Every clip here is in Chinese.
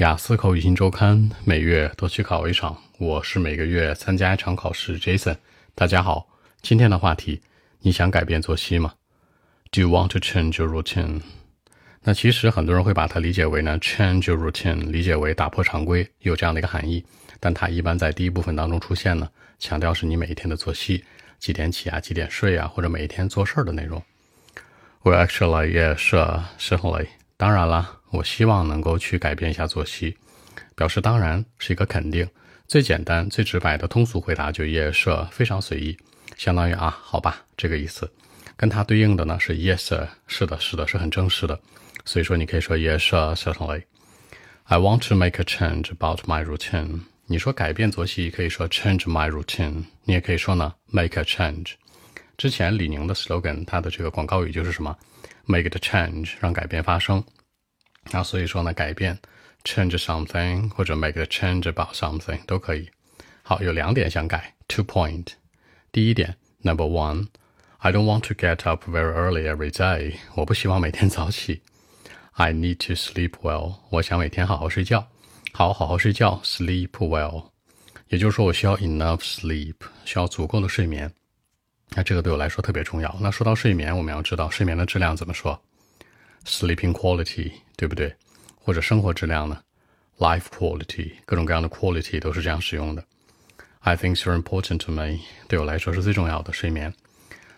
雅思口语新周刊，每月都去考一场。我是每个月参加一场考试。Jason，大家好。今天的话题，你想改变作息吗？Do you want to change your routine？那其实很多人会把它理解为呢，change your routine，理解为打破常规，有这样的一个含义。但它一般在第一部分当中出现呢，强调是你每一天的作息，几点起啊，几点睡啊，或者每一天做事儿的内容。Well, actually, yes, certainly. 当然了。我希望能够去改变一下作息，表示当然是一个肯定。最简单、最直白的通俗回答就 yes，非常随意，相当于啊，好吧，这个意思。跟它对应的呢是 yes，是的，是的，是很正式的。所以说你可以说 yes，certainly。I want to make a change about my routine。你说改变作息可以说 change my routine，你也可以说呢 make a change。之前李宁的 slogan，它的这个广告语就是什么？make the change，让改变发生。那所以说呢，改变，change something 或者 make a change about something 都可以。好，有两点想改，two point。第一点，number one，I don't want to get up very early every day。我不希望每天早起。I need to sleep well。我想每天好好睡觉，好好好睡觉，sleep well。也就是说，我需要 enough sleep，需要足够的睡眠。那这个对我来说特别重要。那说到睡眠，我们要知道睡眠的质量怎么说。Sleeping quality，对不对？或者生活质量呢？Life quality，各种各样的 quality 都是这样使用的。I think so important to me，对我来说是最重要的睡眠。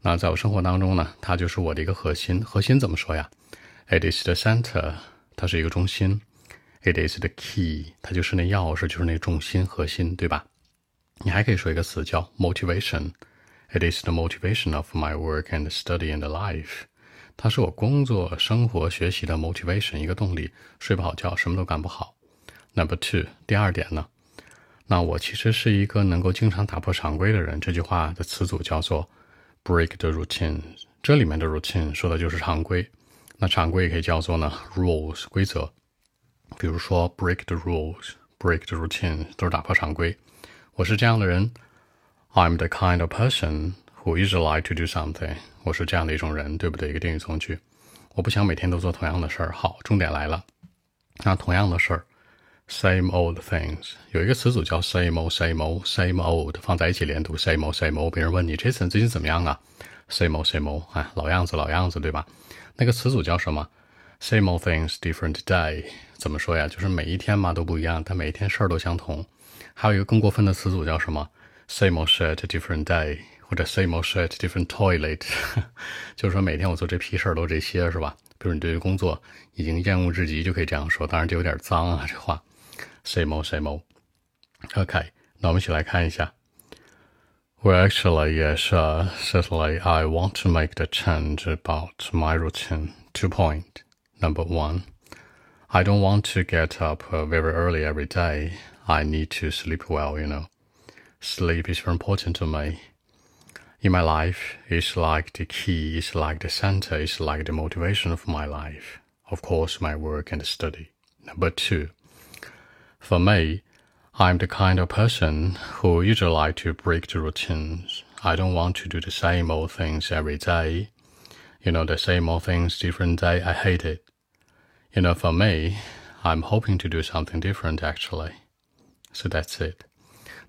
那在我生活当中呢，它就是我的一个核心。核心怎么说呀？It is the center，它是一个中心。It is the key，它就是那钥匙，就是那重心核心，对吧？你还可以说一个词叫 motivation。It is the motivation of my work and study and life。 它是我工作、生活、学习的 motivation，一个动力。睡不好觉，什么都干不好。Number two，第二点呢？那我其实是一个能够经常打破常规的人。这句话的词组叫做 break the routine。这里面的 routine 说的就是常规。那常规也可以叫做呢 rules 规则。比如说 break the rules，break the routine 都是打破常规。我是这样的人。I'm the kind of person who usually like to do something。我是这样的一种人，对不对？一个定语从句，我不想每天都做同样的事儿。好，重点来了，那同样的事儿，same old things，有一个词组叫 same old，same old，same old，放在一起连读，same old，same old。别人问你 Jason 最近怎么样啊？same old，same old，哎，老样子，老样子，对吧？那个词组叫什么？same old things，different day。怎么说呀？就是每一天嘛都不一样，但每一天事儿都相同。还有一个更过分的词组叫什么？same old shit，different day。或者 same old shit, different toilet，就是说每天我做这批事儿都这些，是吧？比如你对于工作已经厌恶至极，就可以这样说。当然就有点脏啊，这话。same old, same old。OK，那我们一起来看一下。Well, actually, yes, uh, certainly, I want to make the change about my routine. Two point. Number one, I don't want to get up uh, very early every day. I need to sleep well, you know. Sleep is very important to me in my life is like the key, is like the center, is like the motivation of my life. Of course, my work and study. Number two, for me, I'm the kind of person who usually like to break the routines. I don't want to do the same old things every day. You know, the same old things, different day, I hate it. You know, for me, I'm hoping to do something different actually. So that's it.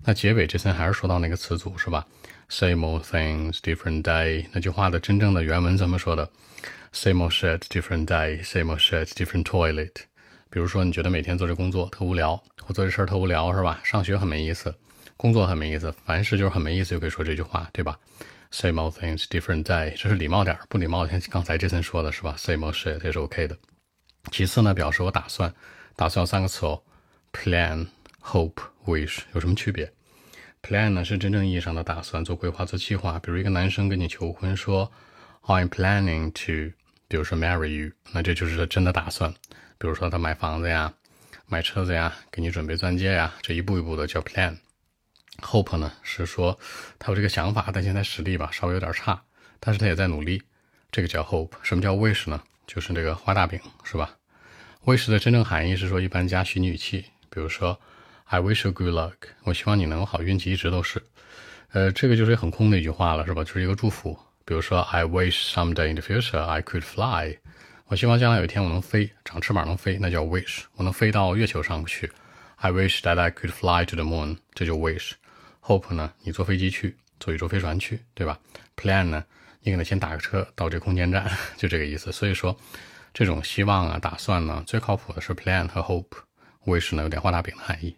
那结尾这层还是说到那个词组是吧？Same old things, different day。那句话的真正的原文怎么说的？Same old shit, different day. Same old shit, different toilet。比如说，你觉得每天做这工作特无聊，或做这事儿特无聊，是吧？上学很没意思，工作很没意思，凡事就是很没意思，就可以说这句话，对吧？Same old things, different day。这是礼貌点儿，不礼貌像刚才这层说的是吧？Same old shit 也是 OK 的。其次呢，表示我打算，打算三个词哦：plan, hope, wish。有什么区别？Plan 呢是真正意义上的打算，做规划、做计划。比如一个男生跟你求婚，说 I'm planning to，比如说 marry you，那这就是他真的打算。比如说他买房子呀、买车子呀、给你准备钻戒呀，这一步一步的叫 plan。Hope 呢是说他有这个想法，但现在实力吧稍微有点差，但是他也在努力，这个叫 hope。什么叫 wish 呢？就是这个画大饼，是吧？wish 的真正含义是说一般加虚拟语气，比如说。I wish you good luck。我希望你能有好运气，一直都是。呃，这个就是很空的一句话了，是吧？就是一个祝福。比如说，I wish someday in the future I could fly。我希望将来有一天我能飞，长翅膀能飞，那叫 wish。我能飞到月球上去，I wish that I could fly to the moon，这就 wish。hope 呢，你坐飞机去，坐宇宙飞船去，对吧？plan 呢，你可能先打个车到这空间站，就这个意思。所以说，这种希望啊、打算呢，最靠谱的是 plan 和 hope，wish 呢有点画大饼的含义。